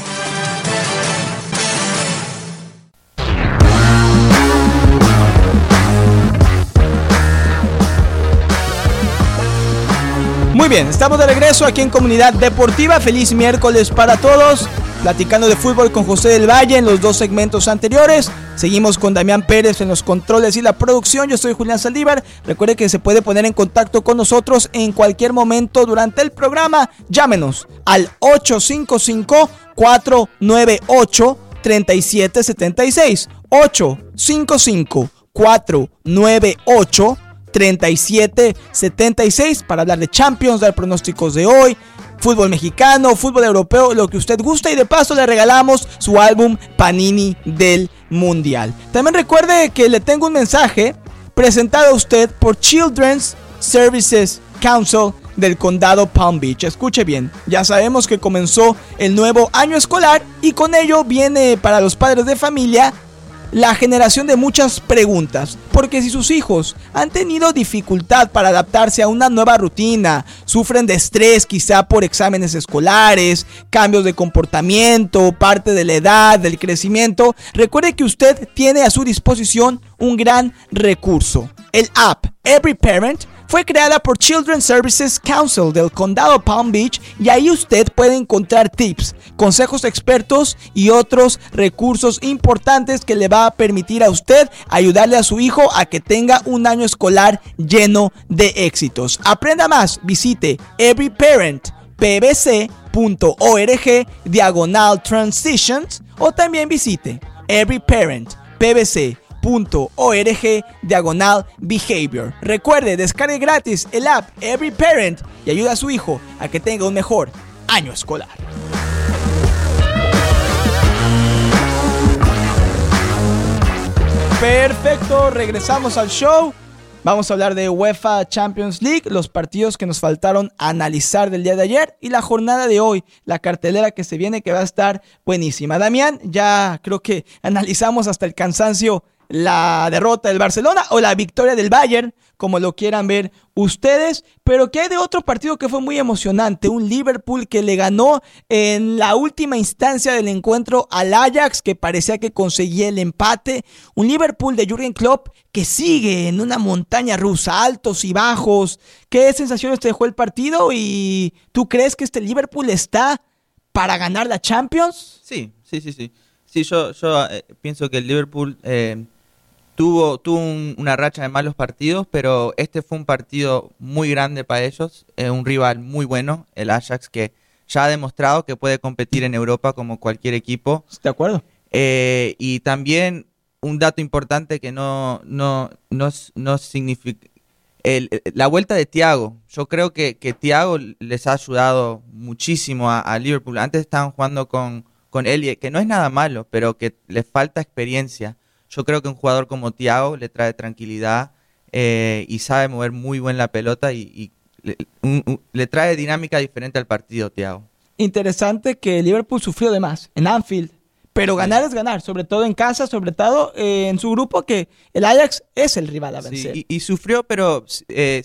Muy bien, estamos de regreso aquí en Comunidad Deportiva. Feliz miércoles para todos. Platicando de fútbol con José del Valle en los dos segmentos anteriores. Seguimos con Damián Pérez en los controles y la producción. Yo soy Julián Saldívar. Recuerde que se puede poner en contacto con nosotros en cualquier momento durante el programa. Llámenos al 855-498-3776. 855-498-3776. 3776 para hablar de Champions, dar pronósticos de hoy, fútbol mexicano, fútbol europeo, lo que usted gusta y de paso le regalamos su álbum Panini del Mundial. También recuerde que le tengo un mensaje presentado a usted por Children's Services Council del condado Palm Beach. Escuche bien, ya sabemos que comenzó el nuevo año escolar y con ello viene para los padres de familia la generación de muchas preguntas, porque si sus hijos han tenido dificultad para adaptarse a una nueva rutina, sufren de estrés quizá por exámenes escolares, cambios de comportamiento, parte de la edad, del crecimiento, recuerde que usted tiene a su disposición un gran recurso, el app Every Parent Fue creada por Children's Services Council del condado Palm Beach y ahí usted puede encontrar tips, consejos expertos y otros recursos importantes que le va a permitir a usted ayudarle a su hijo a que tenga un año escolar lleno de éxitos. Aprenda más, visite everyparentpbc.org diagonal transitions o también visite everyparentpbc.org .org diagonal behavior. Recuerde, descargue gratis el app Every Parent y ayuda a su hijo a que tenga un mejor año escolar. Perfecto, regresamos al show. Vamos a hablar de UEFA Champions League, los partidos que nos faltaron analizar del día de ayer y la jornada de hoy, la cartelera que se viene que va a estar buenísima. Damián, ya creo que analizamos hasta el cansancio la derrota del Barcelona o la victoria del Bayern, como lo quieran ver ustedes, pero que hay de otro partido que fue muy emocionante, un Liverpool que le ganó en la última instancia del encuentro al Ajax, que parecía que conseguía el empate, un Liverpool de Jürgen Klopp que sigue en una montaña rusa, altos y bajos. ¿Qué sensaciones te dejó el partido y tú crees que este Liverpool está para ganar la Champions? Sí, sí, sí, sí. Sí, yo, yo eh, pienso que el Liverpool eh, Tuvo, una racha de malos partidos, pero este fue un partido muy grande para ellos, eh, un rival muy bueno, el Ajax, que ya ha demostrado que puede competir en Europa como cualquier equipo. ¿De acuerdo? Eh, y también un dato importante que no, no, no, significa... la vuelta de Thiago, yo creo que, que Thiago les ha ayudado muchísimo a, Liverpool. Antes estaban jugando con, con que no es nada malo, pero que les falta experiencia. Yo creo que un jugador como Thiago le trae tranquilidad eh, y sabe mover muy bien la pelota y, le, trae dinámica diferente al partido, Thiago. Interesante que Liverpool sufrió de más en Anfield, pero ganar es ganar, sobre todo en casa, sobre todo eh, en su grupo, que el Ajax es el rival a vencer. Sí, y, sufrió, pero eh,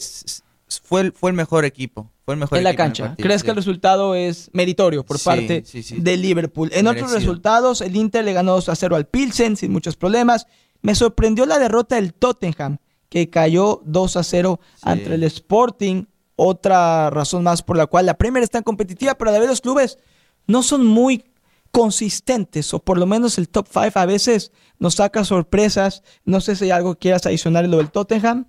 fue, fue el mejor equipo en la cancha. ¿Crees que el resultado es meritorio por parte de Liverpool? En otros resultados, el Inter le ganó 2 a 0 al Pilsen sin muchos problemas. Me sorprendió la derrota del Tottenham, que cayó 2 a 0 ante el Sporting. Otra razón más por la cual la Premier está competitiva, pero a la vez los clubes no son muy consistentes, o por lo menos el top 5 a veces nos saca sorpresas. No sé si hay algo quieras adicionar en lo del Tottenham.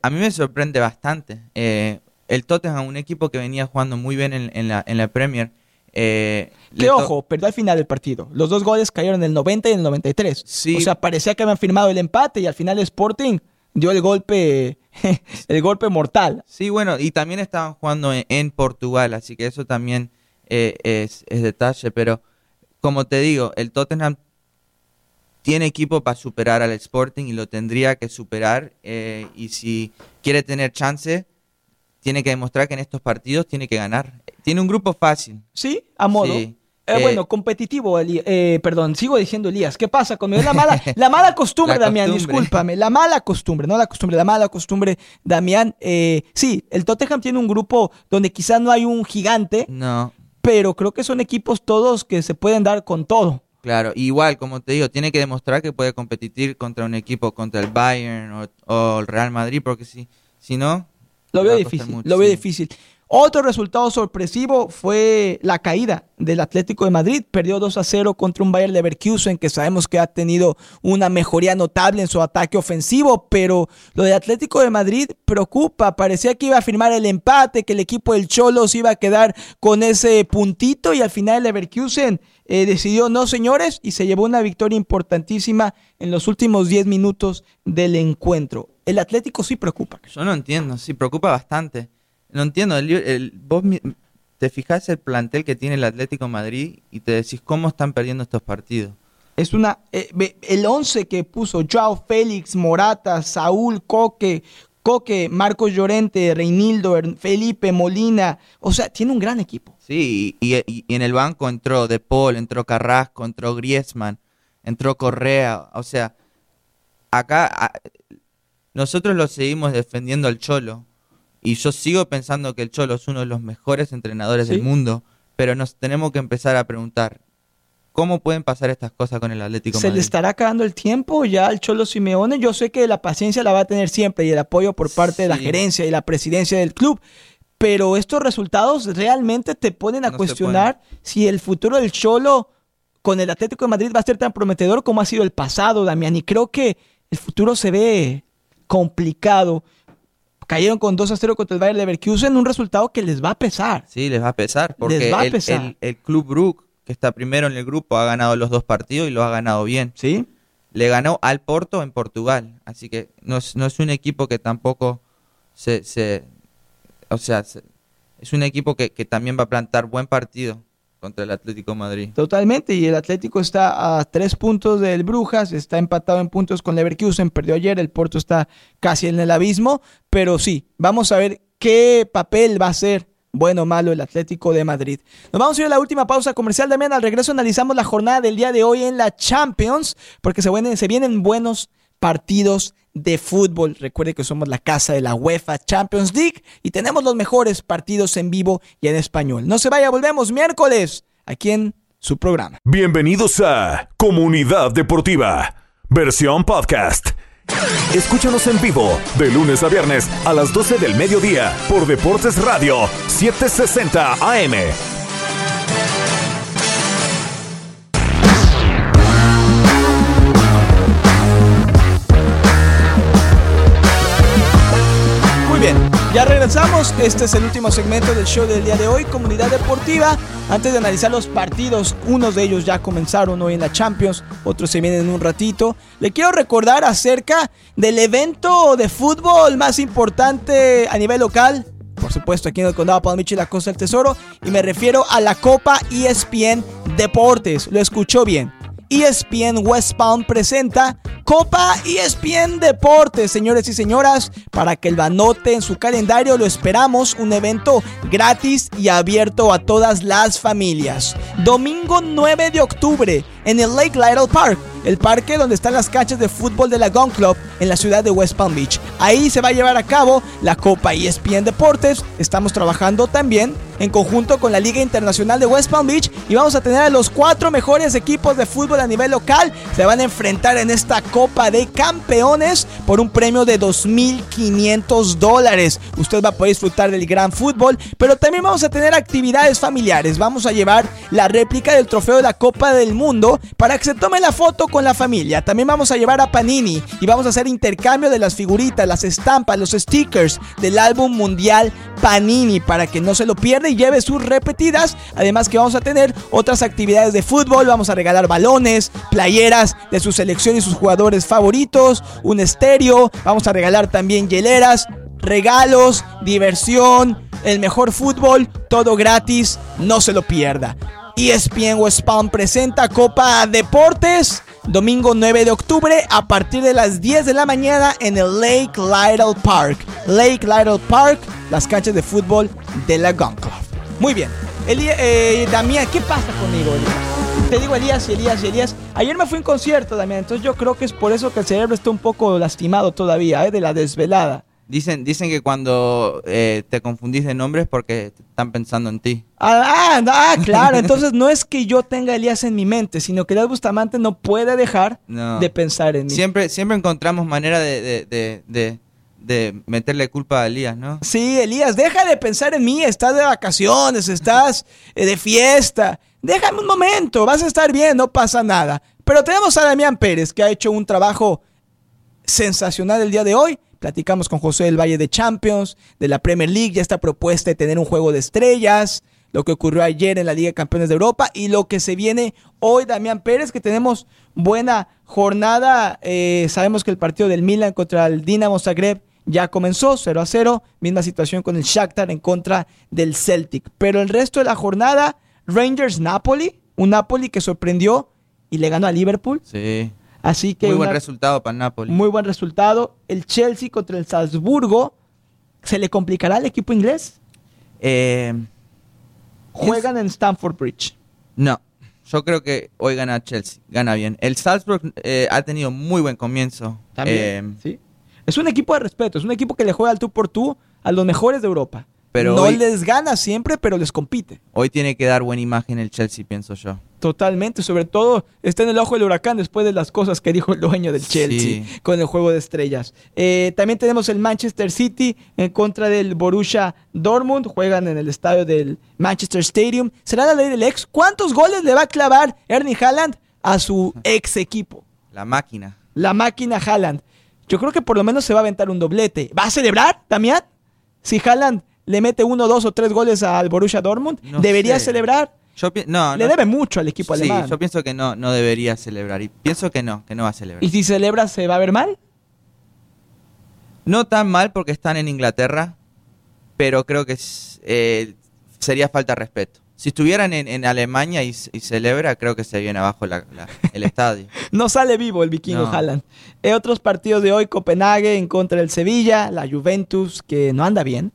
a mí me sorprende bastante. Eh, el Tottenham, un equipo que venía jugando muy bien en, la, en la, Premier. Eh, que ojo, perdió al final del partido. Los dos goles cayeron en el 90 y en el 93. Sí. O sea, parecía que habían firmado el empate y al final Sporting dio el golpe, el golpe mortal. Sí, bueno, y también estaban jugando en, Portugal, así que eso también eh, es, detalle. Pero como te digo, el Tottenham tiene equipo para superar al Sporting y lo tendría que superar. Eh, y si quiere tener chance, tiene que demostrar que en estos partidos tiene que ganar. Tiene un grupo fácil. Sí, a modo. Eh, eh, bueno, competitivo, eh, perdón, sigo diciendo Elías. ¿Qué pasa conmigo? La mala, la mala costumbre, Damián, discúlpame. La mala costumbre, no la costumbre, la mala costumbre, Damián. sí, el Tottenham tiene un grupo donde quizás no hay un gigante. No. Pero creo que son equipos todos que se pueden dar con todo. Claro, igual, como te digo, tiene que demostrar que puede competir contra un equipo, contra el Bayern o, o el Real Madrid, porque si, si no, lo veo difícil, lo veo difícil. Otro resultado sorpresivo fue la caída del Atlético de Madrid. Perdió 2 a 0 contra un Bayern Leverkusen que sabemos que ha tenido una mejoría notable en su ataque ofensivo, pero lo de Atlético de Madrid preocupa. Parecía que iba a firmar el empate, que el equipo del Cholo se iba a quedar con ese puntito y al final el Leverkusen eh, decidió no, señores, y se llevó una victoria importantísima en los últimos 10 minutos del encuentro. El Atlético sí preocupa. Yo no entiendo, sí preocupa bastante. No entiendo, el, vos te fijas el plantel que tiene el Atlético Madrid y te decís cómo están perdiendo estos partidos. Es una eh, el 11 que puso Joao Félix, Morata, Saúl, Coque, Coque, Marcos Llorente, Reinildo, Felipe, Molina, o sea, tiene un gran equipo. Sí, y, en el banco entró De Paul, entró Carrasco, entró Griezmann, entró Correa, o sea, acá nosotros lo seguimos defendiendo al Cholo, y yo sigo pensando que el Cholo es uno de los mejores entrenadores del mundo, pero nos tenemos que empezar a preguntar, cómo pueden pasar estas cosas con el Atlético ¿Se Madrid. le estará acabando el tiempo ya al Cholo Simeone? Yo sé que la paciencia la va a tener siempre y el apoyo por parte de la gerencia y la presidencia del club. Pero estos resultados realmente te ponen a No cuestionar si el futuro del Cholo con el Atlético de Madrid va a ser tan prometedor como ha sido el pasado, Damián. Y creo que el futuro se ve complicado. Cayeron con 2 a 0 contra el Bayern Leverkusen, un resultado que les va a pesar. Sí, les va a pesar, porque Les va a el, pesar. el- el Club Brook, que está primero en el grupo, ha ganado los dos partidos y lo ha ganado bien. ¿Sí? Le ganó al Porto en Portugal, así que no es, no es un equipo que tampoco se... se- o sea, se- es un equipo que, que también va a plantar buen partido contra el Atlético Madrid. Totalmente, y el Atlético está a tres puntos del Brujas, está empatado en puntos con Leverkusen, perdió ayer, el Porto está casi en el abismo, pero sí, vamos a ver qué papel va a ser bueno o malo el Atlético de Madrid. Nos vamos a ir a la última pausa comercial, también al regreso analizamos la jornada del día de hoy en la Champions, porque se vienen, se vienen buenos partidos de fútbol. Recuerde que somos la casa de la UEFA Champions League y tenemos los mejores partidos en vivo y en español. No se vaya, volvemos miércoles aquí en su programa. Bienvenidos a Comunidad Deportiva, versión podcast. Escúchanos en vivo de lunes a viernes a las 12 del mediodía por Deportes Radio 760 AM. Ya regresamos. Este es el último segmento del show del día de hoy, Comunidad Deportiva. Antes de analizar los partidos, unos de ellos ya comenzaron hoy en la Champions, otros se vienen en un ratito. Le quiero recordar acerca del evento de fútbol más importante a nivel local. Por supuesto, aquí en el Condado de Palm Beach y la Costa del Tesoro. Y me refiero a la Copa ESPN Deportes. Lo escuchó bien. ESPN West Palm presenta Copa ESPN Deportes, señores y señoras, para que el anote en su calendario lo esperamos, un evento gratis y abierto a todas las familias. Domingo 9 de octubre en el Lake Lytle Park, el parque donde están las canchas de fútbol de la Gun Club en la ciudad de West Palm Beach. Ahí se va a llevar a cabo la Copa ESPN Deportes. Estamos trabajando también en conjunto con la Liga Internacional de West Palm Beach y vamos a tener a los cuatro mejores equipos de fútbol a nivel local. Se van a enfrentar en esta Copa de Campeones por un premio de 2.500 dólares. Usted va a poder disfrutar del gran fútbol, pero también vamos a tener actividades familiares. Vamos a llevar la réplica del trofeo de la Copa del Mundo para que se tome la foto con la familia. También vamos a llevar a Panini y vamos a hacer intercambio de las figuritas, las estampas, los stickers del álbum mundial Panini para que no se lo pierda y lleve sus repetidas. Además que vamos a tener otras actividades de fútbol, vamos a regalar balones, playeras de su selección y sus jugadores favoritos, un estéreo, vamos a regalar también hieleras, regalos, diversión, el mejor fútbol, todo gratis, no se lo pierda. ESPN West Palm presenta Copa Deportes domingo 9 de octubre a partir de las 10 de la mañana en el Lake Lytle Park. Lake Lytle Park, las canchas de fútbol de la Gun Club. Muy bien. Elías, eh, Damián, ¿qué pasa conmigo? Te digo Elías y Elías y Elías. Ayer me fui a un concierto, Damián, entonces yo creo que es por eso que el cerebro está un poco lastimado todavía, ¿eh? de la desvelada. Dicen, dicen que cuando eh, te confundís de nombres porque están pensando en ti. Ah, ah, ah, claro. Entonces no es que yo tenga a Elías en mi mente, sino que Elías Bustamante no puede dejar No. de pensar en mí. Siempre, siempre encontramos manera de, de, de, de- de meterle culpa a Elías, ¿no? Sí, Elías, deja de pensar en mí. Estás de vacaciones, estás eh, de fiesta. Déjame un momento, vas a estar bien, no pasa nada. Pero tenemos a Damián Pérez, que ha hecho un trabajo sensacional el día de hoy. Platicamos con José del Valle de Champions, de la Premier League, ya esta propuesta de tener un juego de estrellas, lo que ocurrió ayer en la Liga de Campeones de Europa y lo que se viene hoy, Damián Pérez, que tenemos buena jornada. Eh, sabemos que el partido del Milan contra el Dinamo Zagreb ya comenzó 0 a 0, misma situación con el Shakhtar en contra del Celtic. Pero el resto de la jornada, Rangers Napoli, un Napoli que sorprendió y le ganó a Liverpool. Sí. Así que Muy buen resultado para Napoli. muy buen resultado. El Chelsea contra el Salzburgo. ¿Se le complicará al equipo inglés? Eh, Juegan en Stamford Bridge. no, yo creo que hoy gana Chelsea, gana bien. El Salzburg eh, ha tenido muy buen comienzo. Eh, ¿sí? Es un equipo de respeto, es un equipo que le juega al tú por tú a los mejores de Europa. Pero no hoy, les gana siempre, pero les compite. hoy tiene que dar buena imagen el Chelsea, pienso yo. Totalmente, sobre todo está en el ojo del huracán después de las cosas que dijo el dueño del Chelsea Sí. con el juego de estrellas. Eh, también tenemos el Manchester City en contra del Borussia Dortmund, juegan en el estadio del Manchester Stadium. ¿Será la ley del ex? ¿Cuántos goles le va a clavar Ernie Haaland a su ex equipo? La máquina. La máquina Haaland. Yo creo que por lo menos se va a aventar un doblete. ¿Va a celebrar, Damián? Si Haaland le mete uno, dos o tres goles al Borussia Dortmund, No ¿debería sé. celebrar? Yo no, Le no- debe mucho al equipo sí, alemán. yo pienso que no, no debería celebrar. Y pienso que no, que no va a celebrar. ¿Y si celebra se va a ver mal? No tan mal porque están en Inglaterra, pero creo que eh, sería falta de respeto. Si estuvieran en, en Alemania y, y celebra, creo que se viene abajo la- la- el estadio. No sale vivo el vikingo No. Haaland. Eh, otros partidos de hoy, Copenhague en contra del Sevilla, la Juventus que no anda bien,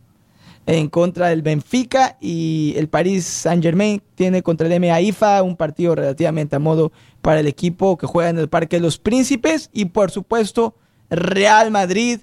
en contra del Benfica y el Paris Saint Germain tiene contra el MA IFA un partido relativamente a modo para el equipo que juega en el Parque de los Príncipes y por supuesto Real Madrid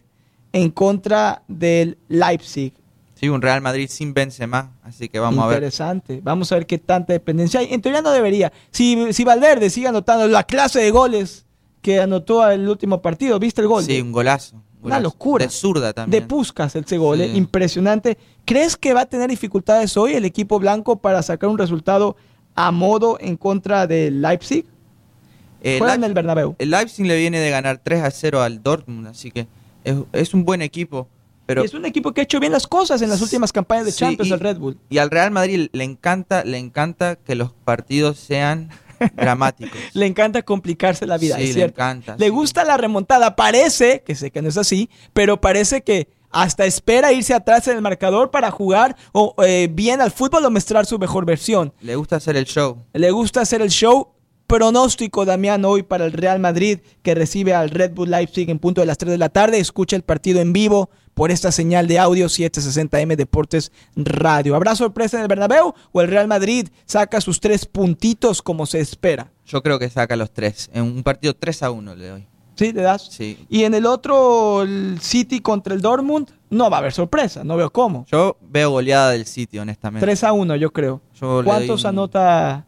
en contra del Leipzig. Sí, un Real Madrid sin Benzema, así que vamos a ver. Interesante. Vamos a ver qué tanta dependencia hay. En teoría no debería. Si, si Valverde sigue anotando la clase de goles que anotó el último partido, ¿viste el gol? Sí, un golazo. Un Una locura. De zurda de también. Puskas ese gol, eh, Sí. impresionante. ¿Crees que va a tener dificultades hoy el equipo blanco para sacar un resultado a modo en contra del Leipzig? Eh, Juega en el Bernabéu. el Leipzig le viene de ganar 3 a 0 al Dortmund, así que es, es un buen equipo. Pero Y es un equipo que ha hecho bien las cosas en las últimas campañas de Sí, Champions del Red Bull. Y al Real Madrid le encanta, le encanta que los partidos sean dramáticos. Le encanta complicarse la vida, Sí, es le encanta, Le sí. gusta la remontada. Parece, que sé que no es así, pero parece que hasta espera irse atrás en el marcador para jugar o, eh, bien al fútbol o mostrar su mejor versión. Le gusta hacer el show. Le gusta hacer el show. Pronóstico, Damián, hoy para el Real Madrid que recibe al Red Bull Leipzig en punto de las 3 de la tarde. Escucha el partido en vivo por esta señal de audio 760M Deportes Radio. ¿Habrá sorpresa en el Bernabéu o el Real Madrid saca sus tres puntitos como se espera? Yo creo que saca los tres. En un partido 3 a 1 le doy. ¿Sí? ¿Le das? Sí. Y en el otro, el City contra el Dortmund, no va a haber sorpresa, no veo cómo. Yo veo goleada del City, honestamente. 3 a 1, yo creo. Yo ¿Cuántos un anota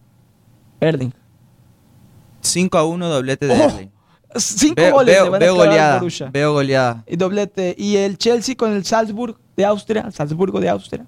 Erling? 5 a 1 doblete de ¡Oh! Erling. Cinco Veo, goles veo- le van a veo al goleada. Borussia. Veo goleada. Y doblete. Y el Chelsea con el Salzburg de Austria, Salzburgo de Austria.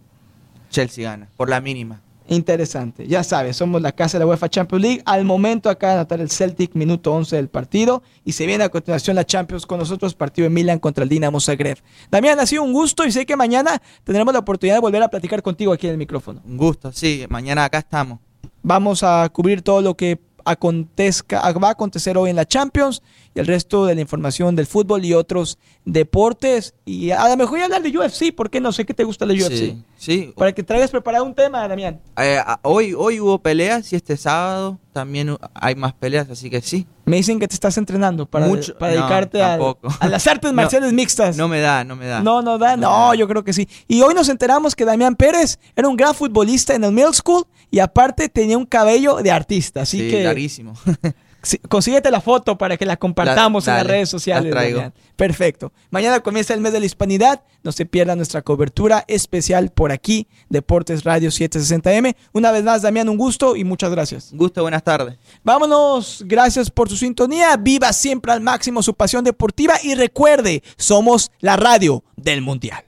Chelsea gana, por la mínima. Interesante. Ya sabes, somos la casa de la UEFA Champions League. Al momento acá de anotar el Celtic, minuto 11 del partido. Y se viene a continuación la Champions con nosotros, partido de Milan contra el Dinamo Zagreb. Damián, ha sido un gusto y sé que mañana tendremos la oportunidad de volver a platicar contigo aquí en el micrófono. Un gusto, sí. Mañana acá estamos. Vamos a cubrir todo lo que acontezca, va a acontecer hoy en la Champions y el resto de la información del fútbol y otros deportes. Y a lo mejor ya hablar de UFC, porque no sé qué te gusta la UFC. Sí, sí. Para que traigas preparado un tema, Damián. Eh, hoy, hoy hubo peleas y este sábado también hay más peleas, así que sí. Me dicen que te estás entrenando para, Mucho- para no, dedicarte a, a las artes No, marciales mixtas. No me da, no me da. No, no da. No No, da. yo creo que sí. Y hoy nos enteramos que Damián Pérez era un gran futbolista en el middle school y aparte tenía un cabello de artista. Así sí, que larguísimo. sí, consíguete la foto para que la compartamos La- en las redes sociales. la traigo. Perfecto. Mañana comienza el mes de la hispanidad. No se pierda nuestra cobertura especial por aquí, Deportes Radio 760M. Una vez más, Damián, un gusto y muchas gracias. Un gusto, buenas tardes. Vámonos, gracias por su sintonía. Viva siempre al máximo su pasión deportiva y recuerde, somos la radio del Mundial.